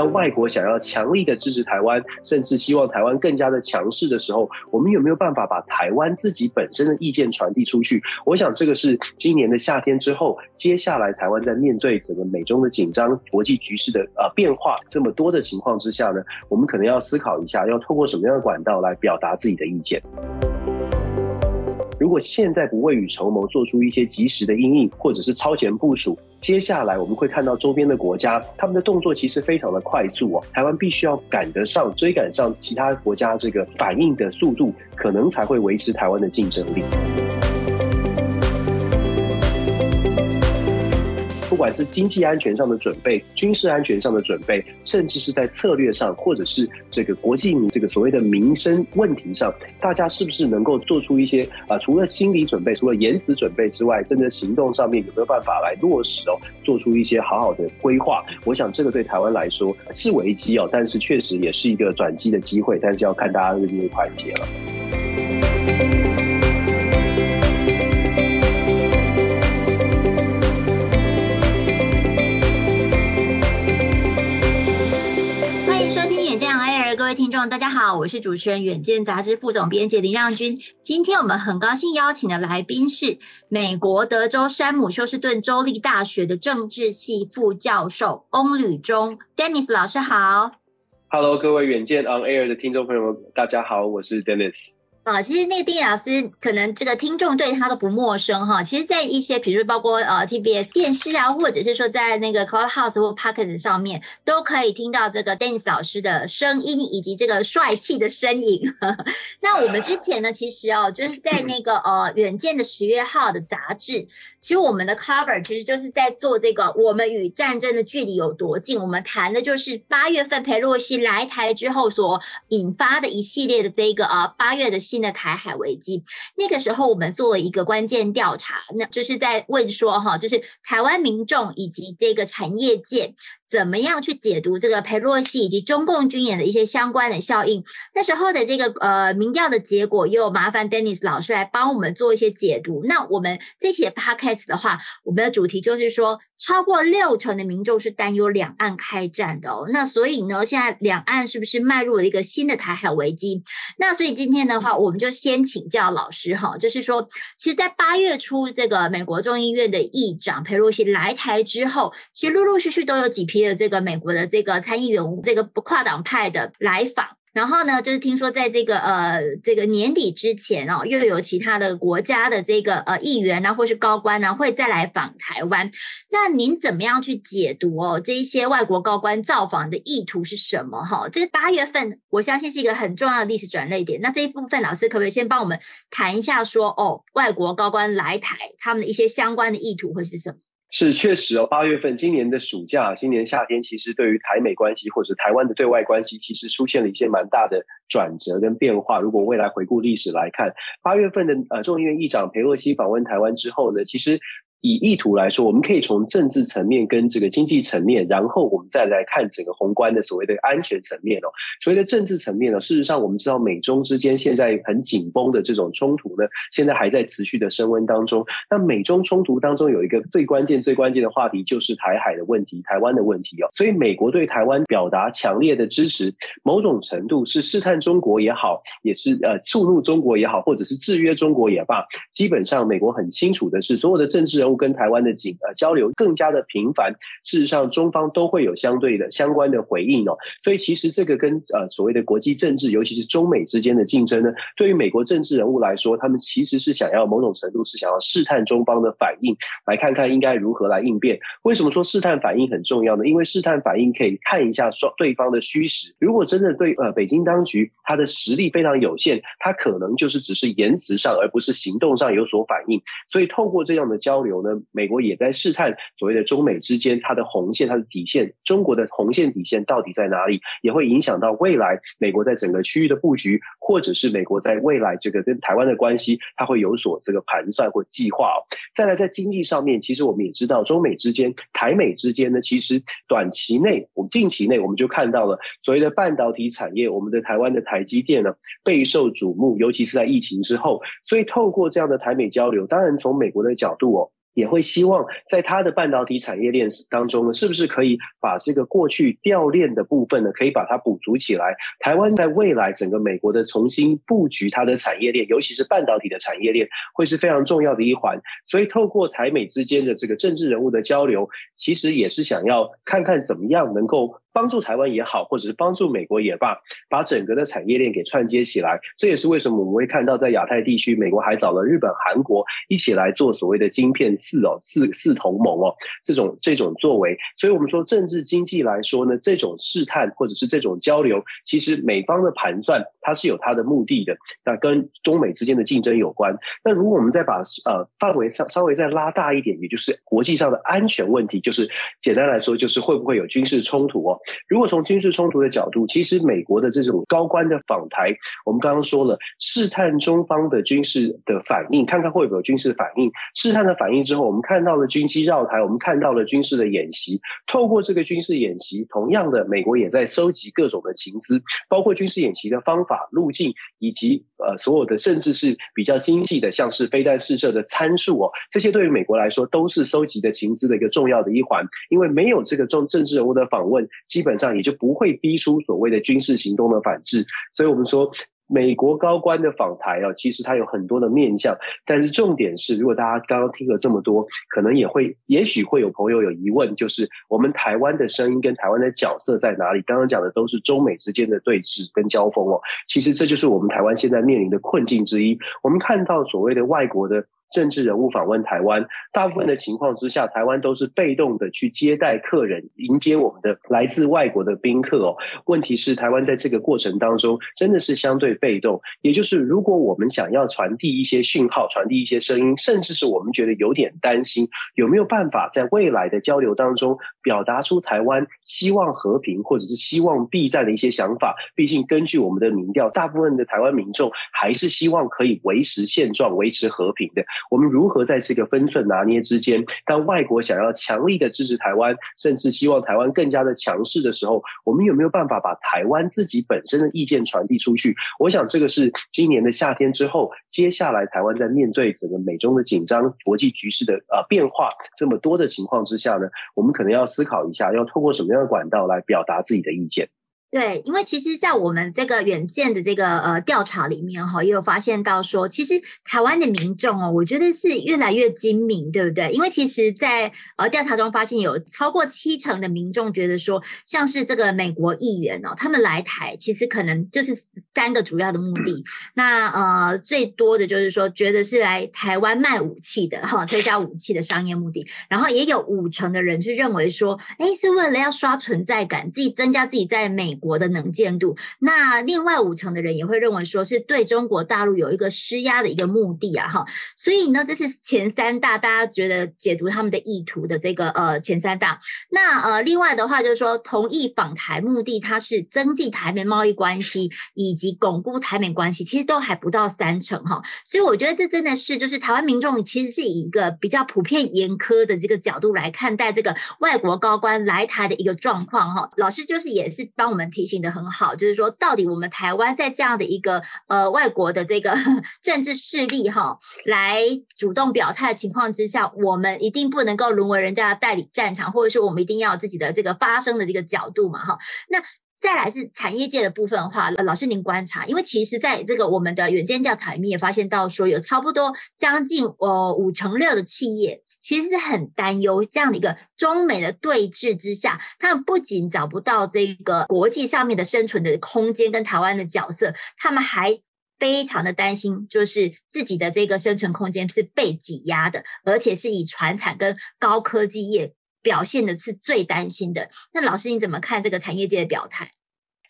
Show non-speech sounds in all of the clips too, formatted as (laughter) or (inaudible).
当外国想要强力的支持台湾，甚至希望台湾更加的强势的时候，我们有没有办法把台湾自己本身的意见传递出去？我想这个是今年的夏天之后，接下来台湾在面对整个美中的紧张、国际局势的呃变化这么多的情况之下呢，我们可能要思考一下，要透过什么样的管道来表达自己的意见。如果现在不未雨绸缪，做出一些及时的应应，或者是超前部署，接下来我们会看到周边的国家，他们的动作其实非常的快速哦。台湾必须要赶得上，追赶上其他国家这个反应的速度，可能才会维持台湾的竞争力。不管是经济安全上的准备、军事安全上的准备，甚至是在策略上，或者是这个国际这个所谓的民生问题上，大家是不是能够做出一些啊？除了心理准备，除了言辞准备之外，真的行动上面有没有办法来落实哦？做出一些好好的规划，我想这个对台湾来说是危机哦，但是确实也是一个转机的机会，但是要看大家愿不愿意团结了。位听众，大家好，我是主持人《远见》杂志副总编辑林让君。今天我们很高兴邀请的来宾是美国德州山姆休斯顿州立大学的政治系副教授翁履中 Dennis 老师好。Hello，各位《远见》On Air 的听众朋友们，大家好，我是 Dennis。啊，其实那个电影老师可能这个听众对他都不陌生哈。其实，在一些比如包括呃 TBS 电视啊，或者是说在那个 Clubhouse 或 Pocket 上面，都可以听到这个 Dennis 老师的声音以及这个帅气的身影。(laughs) 那我们之前呢，其实哦，就是在那个呃远见的十月号的杂志，其实我们的 cover 其实就是在做这个我们与战争的距离有多近。我们谈的就是八月份佩洛西来台之后所引发的一系列的这个呃八月的。新的台海危机，那个时候我们做了一个关键调查，那就是在问说哈，就是台湾民众以及这个产业界。怎么样去解读这个佩洛西以及中共军演的一些相关的效应？那时候的这个呃民调的结果，又麻烦 Dennis 老师来帮我们做一些解读。那我们这期的 Podcast 的话，我们的主题就是说，超过六成的民众是担忧两岸开战的哦。那所以呢，现在两岸是不是迈入了一个新的台海危机？那所以今天的话，我们就先请教老师哈，就是说，其实，在八月初这个美国众议院的议长佩洛西来台之后，其实陆陆续续都有几批。的这个美国的这个参议员，这个不跨党派的来访，然后呢，就是听说在这个呃这个年底之前哦，又有其他的国家的这个呃议员呢，或是高官呢，会再来访台湾。那您怎么样去解读哦？这一些外国高官造访的意图是什么？哈，这个八月份，我相信是一个很重要的历史转捩点。那这一部分，老师可不可以先帮我们谈一下，说哦，外国高官来台，他们的一些相关的意图会是什么？是确实哦，八月份今年的暑假，今年夏天，其实对于台美关系或者台湾的对外关系，其实出现了一些蛮大的转折跟变化。如果未来回顾历史来看，八月份的呃众议院议长裴洛西访问台湾之后呢，其实。以意图来说，我们可以从政治层面跟这个经济层面，然后我们再来看整个宏观的所谓的安全层面哦。所谓的政治层面呢，事实上我们知道美中之间现在很紧绷的这种冲突呢，现在还在持续的升温当中。那美中冲突当中有一个最关键、最关键的话题，就是台海的问题、台湾的问题哦。所以美国对台湾表达强烈的支持，某种程度是试探中国也好，也是呃触怒中国也好，或者是制约中国也罢。基本上美国很清楚的是，所有的政治人物。跟台湾的警呃交流更加的频繁，事实上中方都会有相对的相关的回应哦，所以其实这个跟呃所谓的国际政治，尤其是中美之间的竞争呢，对于美国政治人物来说，他们其实是想要某种程度是想要试探中方的反应，来看看应该如何来应变。为什么说试探反应很重要呢？因为试探反应可以看一下双对方的虚实。如果真的对呃北京当局他的实力非常有限，他可能就是只是言辞上而不是行动上有所反应。所以透过这样的交流。呢，美国也在试探所谓的中美之间它的红线、它的底线，中国的红线底线到底在哪里，也会影响到未来美国在整个区域的布局，或者是美国在未来这个跟台湾的关系，它会有所这个盘算或计划。再来，在经济上面，其实我们也知道，中美之间、台美之间呢，其实短期内，我们近期内我们就看到了所谓的半导体产业，我们的台湾的台积电呢备受瞩目，尤其是在疫情之后。所以，透过这样的台美交流，当然从美国的角度哦。也会希望在它的半导体产业链当中呢，是不是可以把这个过去掉链的部分呢，可以把它补足起来？台湾在未来整个美国的重新布局它的产业链，尤其是半导体的产业链，会是非常重要的一环。所以透过台美之间的这个政治人物的交流，其实也是想要看看怎么样能够。帮助台湾也好，或者是帮助美国也罢，把整个的产业链给串接起来。这也是为什么我们会看到，在亚太地区，美国还找了日本、韩国一起来做所谓的晶片四哦四四同盟哦这种这种作为。所以，我们说政治经济来说呢，这种试探或者是这种交流，其实美方的盘算它是有它的目的的。那跟中美之间的竞争有关。那如果我们再把呃范围稍稍微再拉大一点，也就是国际上的安全问题，就是简单来说，就是会不会有军事冲突哦？如果从军事冲突的角度，其实美国的这种高官的访台，我们刚刚说了，试探中方的军事的反应，看看会不会有军事反应。试探的反应之后，我们看到了军机绕台，我们看到了军事的演习。透过这个军事演习，同样的，美国也在收集各种的情资，包括军事演习的方法、路径，以及呃所有的，甚至是比较精细的，像是飞弹试射的参数哦，这些对于美国来说都是收集的情资的一个重要的一环。因为没有这个政政治人物的访问，基本上。也就不会逼出所谓的军事行动的反制，所以我们说美国高官的访台啊，其实它有很多的面向，但是重点是，如果大家刚刚听了这么多，可能也会，也许会有朋友有疑问，就是我们台湾的声音跟台湾的角色在哪里？刚刚讲的都是中美之间的对峙跟交锋哦，其实这就是我们台湾现在面临的困境之一。我们看到所谓的外国的。政治人物访问台湾，大部分的情况之下，台湾都是被动的去接待客人，迎接我们的来自外国的宾客哦。问题是，台湾在这个过程当中真的是相对被动。也就是，如果我们想要传递一些讯号，传递一些声音，甚至是我们觉得有点担心，有没有办法在未来的交流当中表达出台湾希望和平或者是希望避战的一些想法？毕竟，根据我们的民调，大部分的台湾民众还是希望可以维持现状、维持和平的。我们如何在这个分寸拿捏之间，当外国想要强力的支持台湾，甚至希望台湾更加的强势的时候，我们有没有办法把台湾自己本身的意见传递出去？我想这个是今年的夏天之后，接下来台湾在面对整个美中的紧张、国际局势的呃变化这么多的情况之下呢，我们可能要思考一下，要透过什么样的管道来表达自己的意见。对，因为其实在我们这个远见的这个呃调查里面哈，也有发现到说，其实台湾的民众哦，我觉得是越来越精明，对不对？因为其实在呃调查中发现，有超过七成的民众觉得说，像是这个美国议员哦，他们来台其实可能就是三个主要的目的。那呃最多的就是说，觉得是来台湾卖武器的哈，推销武器的商业目的。然后也有五成的人是认为说，哎，是为了要刷存在感，自己增加自己在美。国的能见度，那另外五成的人也会认为说是对中国大陆有一个施压的一个目的啊，哈，所以呢，这是前三大，大家觉得解读他们的意图的这个呃前三大。那呃，另外的话就是说，同意访台目的，它是增进台美贸易关系以及巩固台美关系，其实都还不到三成哈。所以我觉得这真的是就是台湾民众其实是以一个比较普遍严苛的这个角度来看待这个外国高官来台的一个状况哈。老师就是也是帮我们。提醒的很好，就是说，到底我们台湾在这样的一个呃外国的这个 (laughs) 政治势力哈，来主动表态的情况之下，我们一定不能够沦为人家的代理战场，或者是我们一定要自己的这个发声的这个角度嘛哈。那再来是产业界的部分的话，老师您观察，因为其实在这个我们的远见调查里面也发现到说，有差不多将近呃五成六的企业。其实是很担忧这样的一个中美的对峙之下，他们不仅找不到这个国际上面的生存的空间跟台湾的角色，他们还非常的担心，就是自己的这个生存空间是被挤压的，而且是以传产跟高科技业表现的是最担心的。那老师你怎么看这个产业界的表态？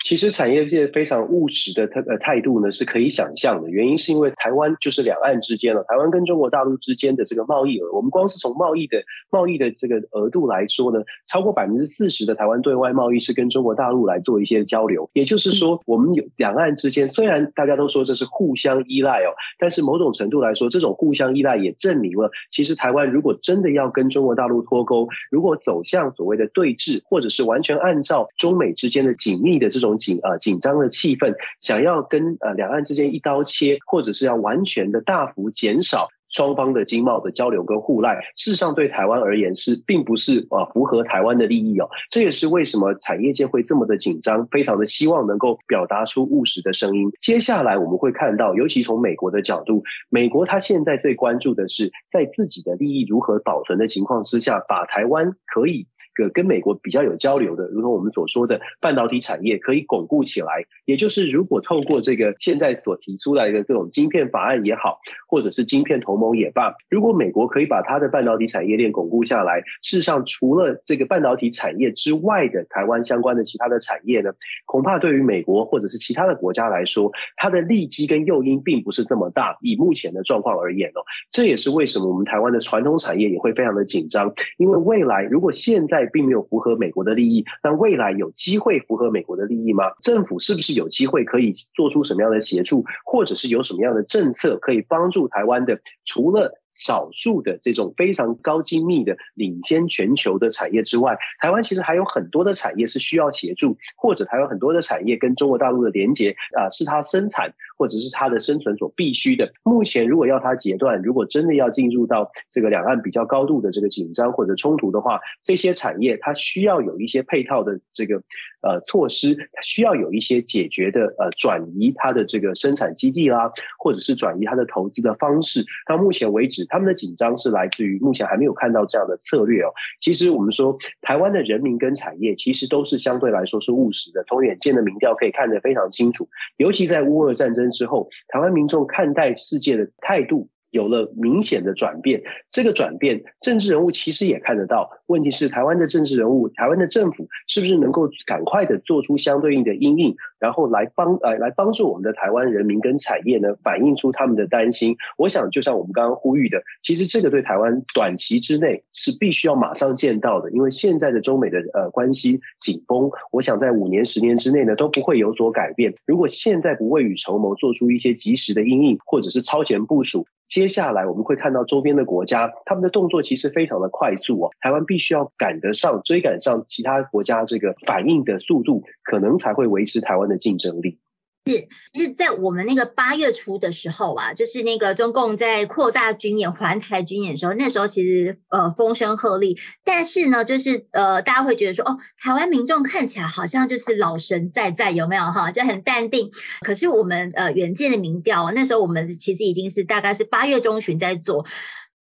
其实产业界非常务实的态呃态度呢，是可以想象的。原因是因为台湾就是两岸之间了，台湾跟中国大陆之间的这个贸易额，我们光是从贸易的贸易的这个额度来说呢，超过百分之四十的台湾对外贸易是跟中国大陆来做一些交流。也就是说，我们有两岸之间，虽然大家都说这是互相依赖哦，但是某种程度来说，这种互相依赖也证明了，其实台湾如果真的要跟中国大陆脱钩，如果走向所谓的对峙，或者是完全按照中美之间的紧密的这种。紧呃紧张的气氛，想要跟呃两岸之间一刀切，或者是要完全的大幅减少双方的经贸的交流跟互赖，事实上对台湾而言是并不是啊符合台湾的利益哦。这也是为什么产业界会这么的紧张，非常的希望能够表达出务实的声音。接下来我们会看到，尤其从美国的角度，美国他现在最关注的是在自己的利益如何保存的情况之下，把台湾可以。跟美国比较有交流的，如同我们所说的半导体产业可以巩固起来，也就是如果透过这个现在所提出来的这种晶片法案也好，或者是晶片同盟也罢，如果美国可以把它的半导体产业链巩固下来，事实上除了这个半导体产业之外的台湾相关的其他的产业呢，恐怕对于美国或者是其他的国家来说，它的利基跟诱因并不是这么大。以目前的状况而言哦，这也是为什么我们台湾的传统产业也会非常的紧张，因为未来如果现在并没有符合美国的利益，那未来有机会符合美国的利益吗？政府是不是有机会可以做出什么样的协助，或者是有什么样的政策可以帮助台湾的？除了少数的这种非常高精密的领先全球的产业之外，台湾其实还有很多的产业是需要协助，或者还有很多的产业跟中国大陆的连接啊，是它生产或者是它的生存所必须的。目前如果要它截断，如果真的要进入到这个两岸比较高度的这个紧张或者冲突的话，这些产业它需要有一些配套的这个呃措施，它需要有一些解决的呃转移它的这个生产基地啦，或者是转移它的投资的方式。到目前为止。他们的紧张是来自于目前还没有看到这样的策略哦。其实我们说，台湾的人民跟产业其实都是相对来说是务实的。从远见的民调可以看得非常清楚，尤其在乌俄战争之后，台湾民众看待世界的态度。有了明显的转变，这个转变，政治人物其实也看得到。问题是，台湾的政治人物，台湾的政府，是不是能够赶快的做出相对应的应应，然后来帮呃来帮助我们的台湾人民跟产业呢，反映出他们的担心？我想，就像我们刚刚呼吁的，其实这个对台湾短期之内是必须要马上见到的，因为现在的中美的呃关系紧绷，我想在五年、十年之内呢都不会有所改变。如果现在不未雨绸缪，做出一些及时的应应，或者是超前部署。接下来我们会看到周边的国家，他们的动作其实非常的快速哦。台湾必须要赶得上、追赶上其他国家这个反应的速度，可能才会维持台湾的竞争力。是，是在我们那个八月初的时候啊，就是那个中共在扩大军演、环台军演的时候，那时候其实呃风声鹤唳，但是呢，就是呃大家会觉得说，哦，台湾民众看起来好像就是老神在在，有没有哈？就很淡定。可是我们呃远见的民调，那时候我们其实已经是大概是八月中旬在做。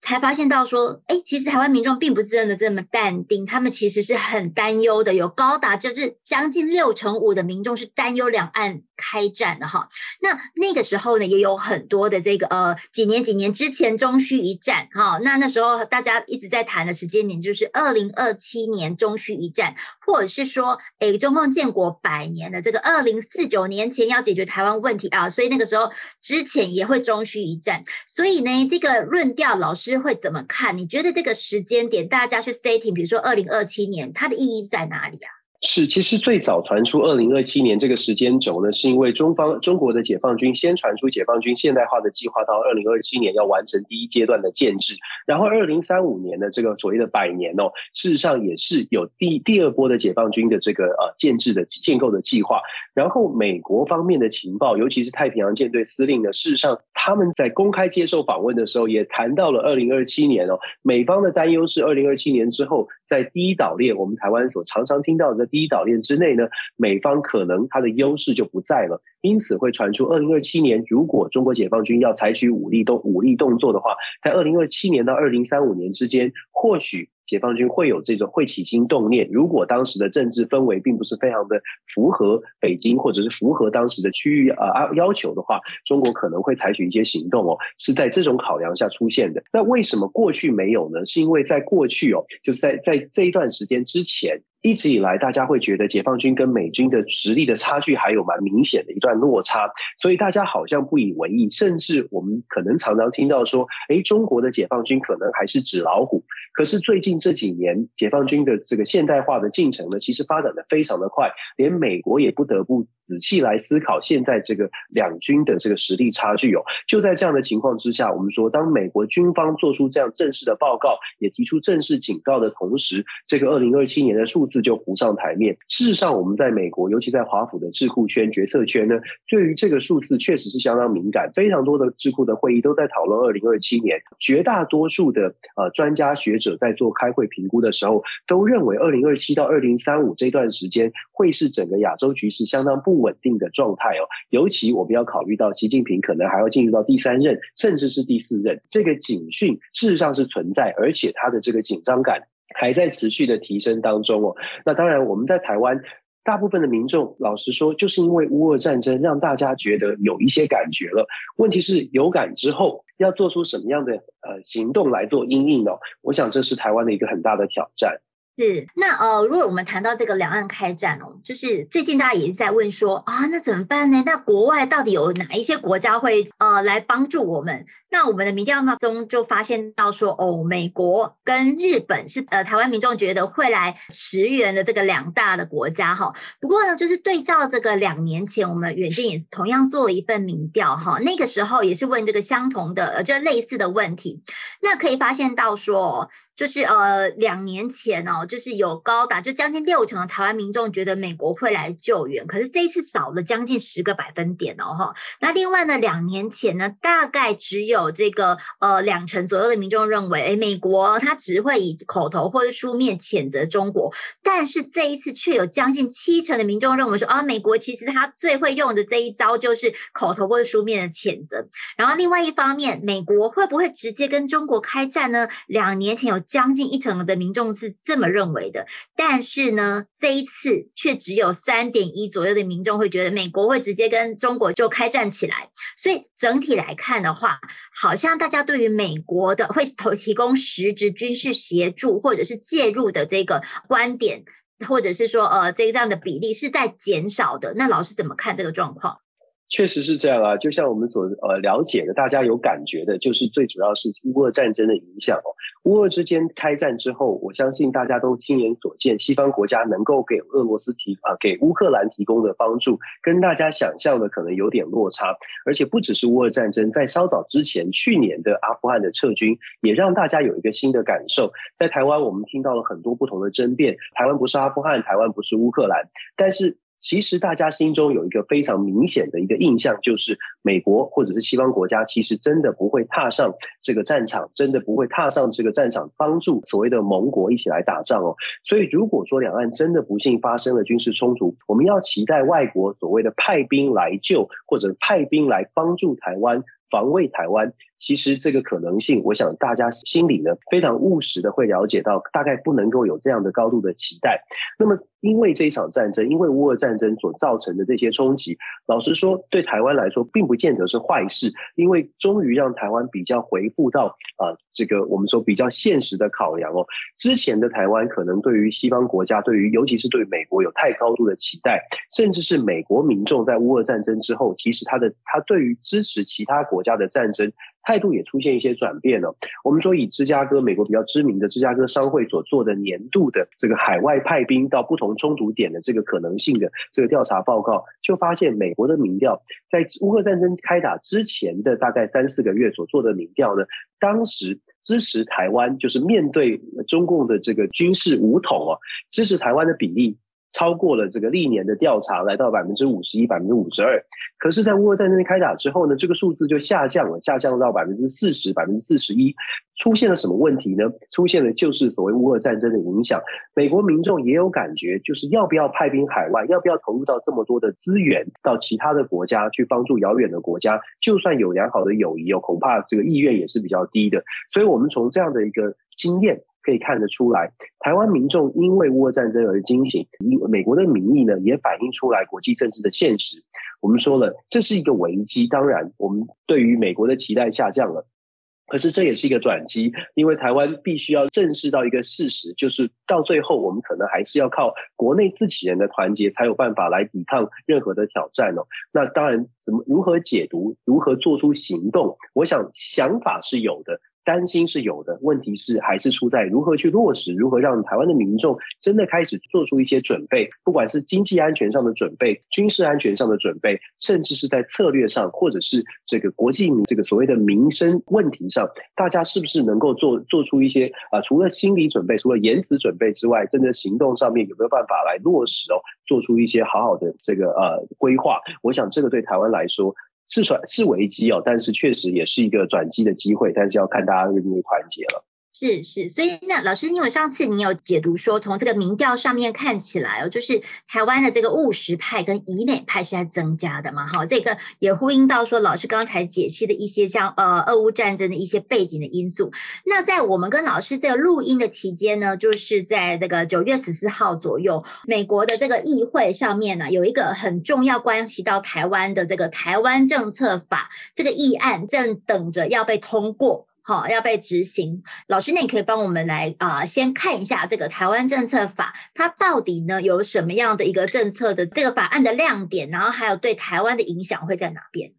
才发现到说，哎，其实台湾民众并不是真的这么淡定，他们其实是很担忧的，有高达就是将近六成五的民众是担忧两岸开战的哈。那那个时候呢，也有很多的这个呃几年几年之前终须一战哈。那那时候大家一直在谈的时间点就是二零二七年终须一战，或者是说，哎，中共建国百年的这个二零四九年前要解决台湾问题啊，所以那个时候之前也会终须一战。所以呢，这个论调老师。会怎么看？你觉得这个时间点大家去 stating，比如说二零二七年，它的意义在哪里啊？是，其实最早传出二零二七年这个时间轴呢，是因为中方中国的解放军先传出解放军现代化的计划，到二零二七年要完成第一阶段的建制，然后二零三五年的这个所谓的百年哦，事实上也是有第第二波的解放军的这个呃建制的建构的计划。然后美国方面的情报，尤其是太平洋舰队司令呢，事实上他们在公开接受访问的时候，也谈到了二零二七年哦，美方的担忧是二零二七年之后，在第一岛链，我们台湾所常常听到的。第一岛链之内呢，美方可能它的优势就不在了，因此会传出二零二七年，如果中国解放军要采取武力动武力动作的话，在二零二七年到二零三五年之间，或许。解放军会有这种会起心动念，如果当时的政治氛围并不是非常的符合北京或者是符合当时的区域啊要求的话，中国可能会采取一些行动哦，是在这种考量下出现的。那为什么过去没有呢？是因为在过去哦，就是在在这一段时间之前。一直以来，大家会觉得解放军跟美军的实力的差距还有蛮明显的一段落差，所以大家好像不以为意，甚至我们可能常常听到说，诶，中国的解放军可能还是纸老虎。可是最近这几年，解放军的这个现代化的进程呢，其实发展的非常的快，连美国也不得不仔细来思考现在这个两军的这个实力差距哦。就在这样的情况之下，我们说，当美国军方做出这样正式的报告，也提出正式警告的同时，这个二零二七年的数字就浮上台面。事实上，我们在美国，尤其在华府的智库圈、决策圈呢，对于这个数字确实是相当敏感，非常多的智库的会议都在讨论二零二七年，绝大多数的呃专家学者在做开会评估的时候，都认为二零二七到二零三五这段时间会是整个亚洲局势相当不稳定的状态哦。尤其我们要考虑到习近平可能还要进入到第三任，甚至是第四任，这个警讯事实上是存在，而且他的这个紧张感还在持续的提升当中哦。那当然，我们在台湾。大部分的民众，老实说，就是因为乌俄战争，让大家觉得有一些感觉了。问题是有感之后，要做出什么样的呃行动来做应应呢？我想这是台湾的一个很大的挑战。是，那呃，如果我们谈到这个两岸开战哦，就是最近大家也是在问说啊，那怎么办呢？那国外到底有哪一些国家会呃来帮助我们？那我们的民调中就发现到说，哦，美国跟日本是呃台湾民众觉得会来驰援的这个两大的国家哈。不过呢，就是对照这个两年前我们远见也同样做了一份民调哈，那个时候也是问这个相同的呃就类似的问题，那可以发现到说。就是呃，两年前哦，就是有高达就将近六成的台湾民众觉得美国会来救援，可是这一次少了将近十个百分点哦哈。那另外呢，两年前呢，大概只有有这个呃两成左右的民众认为，诶，美国他只会以口头或者书面谴责中国，但是这一次却有将近七成的民众认为说啊，美国其实他最会用的这一招就是口头或者书面的谴责。然后另外一方面，美国会不会直接跟中国开战呢？两年前有。将近一成的民众是这么认为的，但是呢，这一次却只有三点一左右的民众会觉得美国会直接跟中国就开战起来。所以整体来看的话，好像大家对于美国的会投提供实质军事协助或者是介入的这个观点，或者是说呃这个这样的比例是在减少的。那老师怎么看这个状况？确实是这样啊，就像我们所呃了解的，大家有感觉的，就是最主要是乌俄战争的影响哦。乌俄之间开战之后，我相信大家都亲眼所见，西方国家能够给俄罗斯提啊给乌克兰提供的帮助，跟大家想象的可能有点落差。而且不只是乌俄战争，在稍早之前，去年的阿富汗的撤军，也让大家有一个新的感受。在台湾，我们听到了很多不同的争辩，台湾不是阿富汗，台湾不是乌克兰，但是。其实大家心中有一个非常明显的一个印象，就是美国或者是西方国家，其实真的不会踏上这个战场，真的不会踏上这个战场帮助所谓的盟国一起来打仗哦。所以如果说两岸真的不幸发生了军事冲突，我们要期待外国所谓的派兵来救，或者派兵来帮助台湾。防卫台湾，其实这个可能性，我想大家心里呢非常务实的会了解到，大概不能够有这样的高度的期待。那么，因为这一场战争，因为乌俄战争所造成的这些冲击，老实说，对台湾来说并不见得是坏事，因为终于让台湾比较回复到啊、这个我们说比较现实的考量哦。之前的台湾可能对于西方国家，对于尤其是对美国有太高度的期待，甚至是美国民众在乌俄战争之后，其实他的他对于支持其他国家的战争。态度也出现一些转变了。我们说，以芝加哥美国比较知名的芝加哥商会所做的年度的这个海外派兵到不同冲突点的这个可能性的这个调查报告，就发现美国的民调在乌克兰战争开打之前的大概三四个月所做的民调呢，当时支持台湾就是面对中共的这个军事武统啊，支持台湾的比例。超过了这个历年的调查，来到百分之五十一、百分之五十二。可是，在乌俄战争开打之后呢，这个数字就下降了，下降到百分之四十、百分之四十一。出现了什么问题呢？出现了就是所谓乌俄战争的影响。美国民众也有感觉，就是要不要派兵海外，要不要投入到这么多的资源到其他的国家去帮助遥远的国家？就算有良好的友谊哦，恐怕这个意愿也是比较低的。所以，我们从这样的一个经验。可以看得出来，台湾民众因为乌俄战争而惊醒，美国的民意呢也反映出来国际政治的现实。我们说了，这是一个危机，当然我们对于美国的期待下降了，可是这也是一个转机，因为台湾必须要正视到一个事实，就是到最后我们可能还是要靠国内自己人的团结，才有办法来抵抗任何的挑战哦。那当然，怎么如何解读，如何做出行动，我想想法是有的。担心是有的，问题是还是出在如何去落实，如何让台湾的民众真的开始做出一些准备，不管是经济安全上的准备、军事安全上的准备，甚至是在策略上，或者是这个国际这个所谓的民生问题上，大家是不是能够做做出一些啊、除了心理准备，除了言辞准备之外，真的行动上面有没有办法来落实哦？做出一些好好的这个呃规划，我想这个对台湾来说。是转是危机哦，但是确实也是一个转机的机会，但是要看大家愿不愿意团结了。是是，所以那老师，因为上次你有解读说，从这个民调上面看起来哦，就是台湾的这个务实派跟疑美派是在增加的嘛，哈，这个也呼应到说老师刚才解析的一些像呃俄乌战争的一些背景的因素。那在我们跟老师这个录音的期间呢，就是在这个九月十四号左右，美国的这个议会上面呢，有一个很重要关系到台湾的这个台湾政策法这个议案，正等着要被通过。好，要被执行。老师，那你可以帮我们来啊、先看一下这个台湾政策法，它到底呢有什么样的一个政策的这个法案的亮点，然后还有对台湾的影响会在哪边？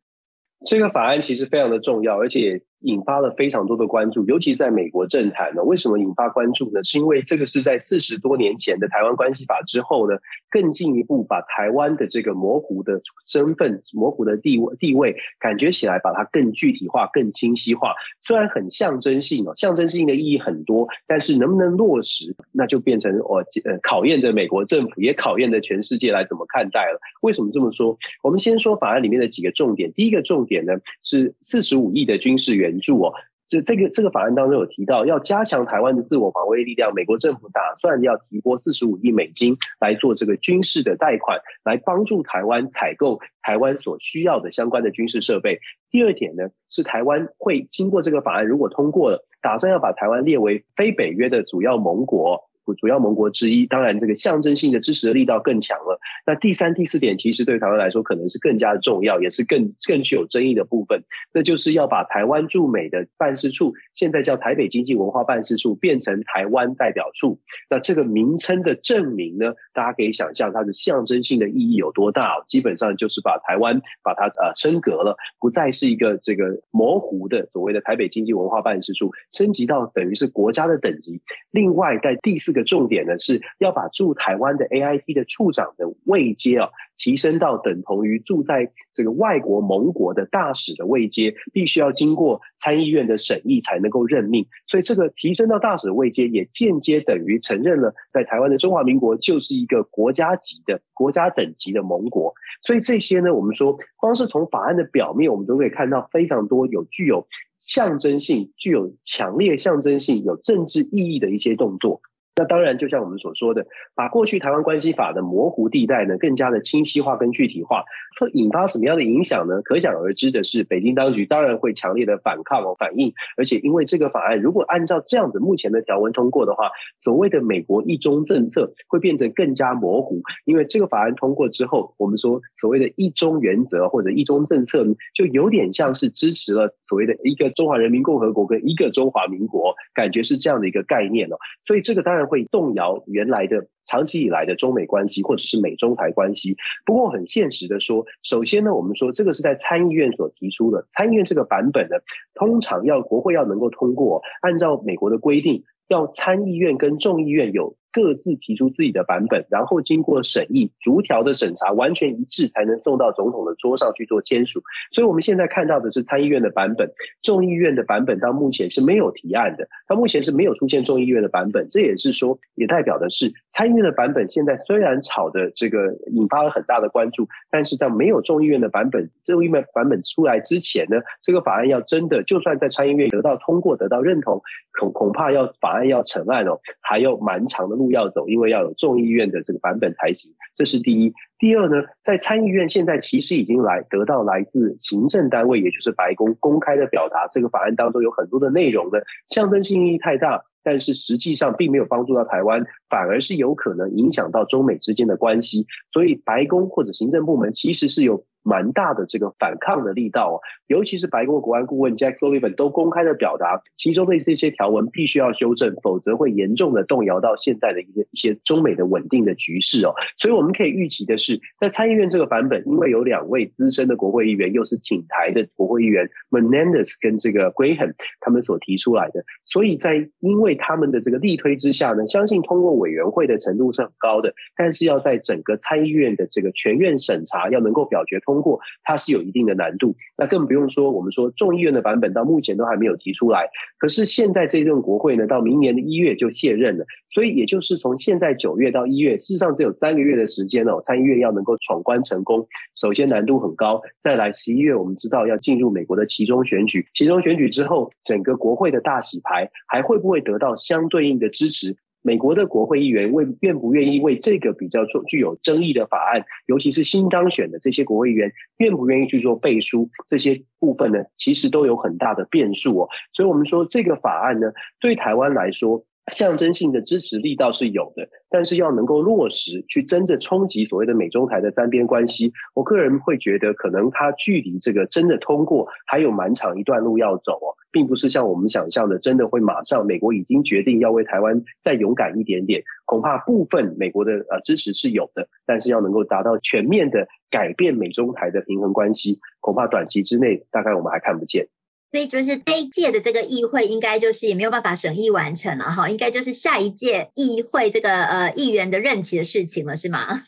这个法案其实非常的重要，而且。引发了非常多的关注，尤其在美国政坛呢。为什么引发关注呢？是因为这个是在四十多年前的《台湾关系法》之后呢，更进一步把台湾的这个模糊的身份、模糊的地位、地位，感觉起来把它更具体化、更清晰化。虽然很象征性哦，象征性的意义很多，但是能不能落实，那就变成我呃考验着美国政府，也考验着全世界来怎么看待了。为什么这么说？我们先说法案里面的几个重点。第一个重点呢是四十五亿的军事援援助哦，这这个这个法案当中有提到，要加强台湾的自我防卫力量。美国政府打算要提拨四十五亿美金来做这个军事的贷款，来帮助台湾采购台湾所需要的相关的军事设备。第二点呢，是台湾会经过这个法案如果通过了，打算要把台湾列为非北约的主要盟国。主要盟国之一，当然这个象征性的支持的力道更强了。那第三、第四点，其实对台湾来说可能是更加的重要，也是更更具有争议的部分。那就是要把台湾驻美的办事处，现在叫台北经济文化办事处，变成台湾代表处。那这个名称的证明呢，大家可以想象它的象征性的意义有多大。基本上就是把台湾把它呃升格了，不再是一个这个模糊的所谓的台北经济文化办事处，升级到等于是国家的等级。另外，在第四个。重点呢，是要把驻台湾的 AIT 的处长的位阶啊，提升到等同于住在这个外国盟国的大使的位阶，必须要经过参议院的审议才能够任命。所以这个提升到大使的位阶，也间接等于承认了在台湾的中华民国就是一个国家级的国家等级的盟国。所以这些呢，我们说光是从法案的表面，我们都可以看到非常多有具有象征性、具有强烈象征性、有政治意义的一些动作。那当然，就像我们所说的，把过去台湾关系法的模糊地带呢，更加的清晰化跟具体化，会引发什么样的影响呢？可想而知的是，北京当局当然会强烈的反抗哦，反应。而且，因为这个法案如果按照这样子目前的条文通过的话，所谓的美国一中政策会变成更加模糊。因为这个法案通过之后，我们说所谓的一中原则或者一中政策，就有点像是支持了所谓的一个中华人民共和国跟一个中华民国，感觉是这样的一个概念哦。所以，这个当然。会动摇原来的长期以来的中美关系，或者是美中台关系。不过很现实的说，首先呢，我们说这个是在参议院所提出的，参议院这个版本呢，通常要国会要能够通过，按照美国的规定，要参议院跟众议院有。各自提出自己的版本，然后经过审议、逐条的审查，完全一致才能送到总统的桌上去做签署。所以，我们现在看到的是参议院的版本，众议院的版本到目前是没有提案的。到目前是没有出现众议院的版本，这也是说，也代表的是参议院的版本现在虽然吵的这个引发了很大的关注，但是在没有众议院的版本，众议院版本出来之前呢，这个法案要真的就算在参议院得到通过、得到认同，恐恐怕要法案要成案哦，还要蛮长的路要走，因为要有众议院的这个版本才行，这是第一。第二呢，在参议院现在其实已经来得到来自行政单位，也就是白宫公开的表达，这个法案当中有很多的内容呢，象征性意义太大，但是实际上并没有帮助到台湾，反而是有可能影响到中美之间的关系。所以白宫或者行政部门其实是有蛮大的这个反抗的力道哦，尤其是白宫国安顾问 Jack Sullivan 都公开的表达，其中的这些条文必须要修正，否则会严重的动摇到现在的一些一些中美的稳定的局势哦。所以我们可以预期的是，在参议院这个版本，因为有两位资深的国会议员，又是挺台的国会议员 Menendez 跟这个 Graham 他们所提出来的，所以在因为他们的这个力推之下呢，相信通过委员会的程度是很高的，但是要在整个参议院的这个全院审查要能够表决通过，它是有一定的难度。那更不用说我们说众议院的版本到目前都还没有提出来，可是现在这任国会呢，到明年的一月就卸任了，所以也就是从现在九月到一月，事实上只有三个月的时间哦，参议院要能够闯关成功，首先难度很高，再来十一月我们知道要进入美国的其中选举，其中选举之后，整个国会的大洗牌还会不会得到相对应的支持？美国的国会议员为愿不愿意为这个比较做具有争议的法案，尤其是新当选的这些国会议员，愿不愿意去做背书？这些部分呢，其实都有很大的变数哦。所以，我们说这个法案呢，对台湾来说。象征性的支持力道是有的，但是要能够落实去真正冲击所谓的美中台的三边关系，我个人会觉得可能它距离这个真的通过还有蛮长一段路要走哦，并不是像我们想象的真的会马上美国已经决定要为台湾再勇敢一点点，恐怕部分美国的呃支持是有的，但是要能够达到全面的改变美中台的平衡关系，恐怕短期之内大概我们还看不见。所以就是这一届的这个议会，应该就是也没有办法审议完成了哈，应该就是下一届议会这个呃议员的任期的事情了，是吗？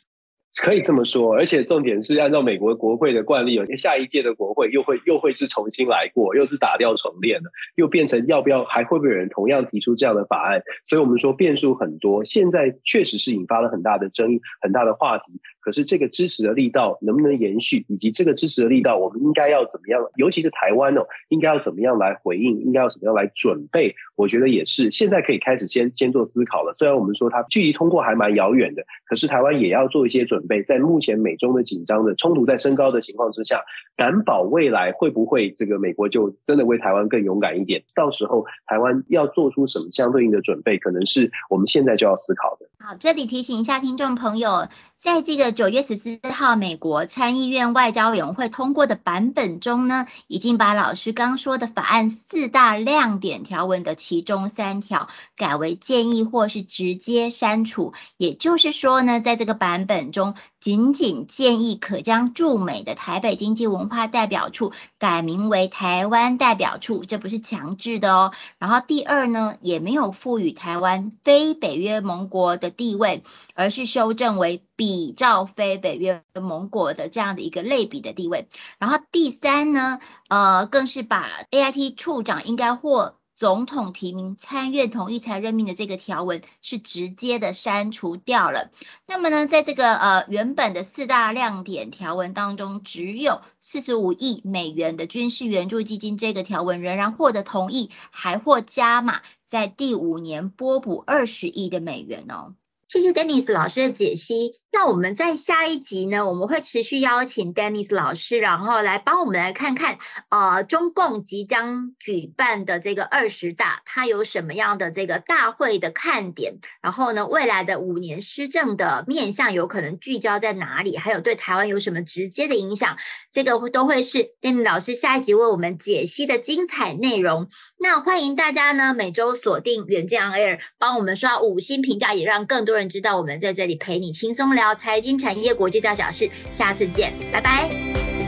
可以这么说，而且重点是按照美国国会的惯例，有些下一届的国会又会又会是重新来过，又是打掉重练了，又变成要不要还会不会有人同样提出这样的法案？所以我们说变数很多，现在确实是引发了很大的争议，很大的话题。可是这个支持的力道能不能延续，以及这个支持的力道，我们应该要怎么样？尤其是台湾哦，应该要怎么样来回应？应该要怎么样来准备？我觉得也是，现在可以开始先先做思考了。虽然我们说它距离通过还蛮遥远的，可是台湾也要做一些准备。在目前美中的紧张的冲突在升高的情况之下，担保未来会不会这个美国就真的为台湾更勇敢一点？到时候台湾要做出什么相对应的准备，可能是我们现在就要思考的。好，这里提醒一下听众朋友。在这个九月十四号，美国参议院外交委员会通过的版本中呢，已经把老师刚说的法案四大亮点条文的其中三条改为建议或是直接删除。也就是说呢，在这个版本中，仅仅建议可将驻美的台北经济文化代表处改名为台湾代表处，这不是强制的哦。然后第二呢，也没有赋予台湾非北约盟国的地位，而是修正为比照非北约盟国的这样的一个类比的地位，然后第三呢，呃，更是把 AIT 处长应该获总统提名、参院同意才任命的这个条文是直接的删除掉了。那么呢，在这个呃原本的四大亮点条文当中，只有四十五亿美元的军事援助基金这个条文仍然获得同意，还获加码，在第五年拨补二十亿的美元哦。谢谢 Dennis 老师的解析。那我们在下一集呢，我们会持续邀请 Dennis 老师，然后来帮我们来看看，呃，中共即将举办的这个二十大，它有什么样的这个大会的看点？然后呢，未来的五年施政的面向有可能聚焦在哪里？还有对台湾有什么直接的影响？这个都会是 Dennis 老师下一集为我们解析的精彩内容。那欢迎大家呢，每周锁定远见 Air，帮我们刷五星评价，也让更多人知道我们在这里陪你轻松聊聊财经产业国际大小事。下次见，拜拜。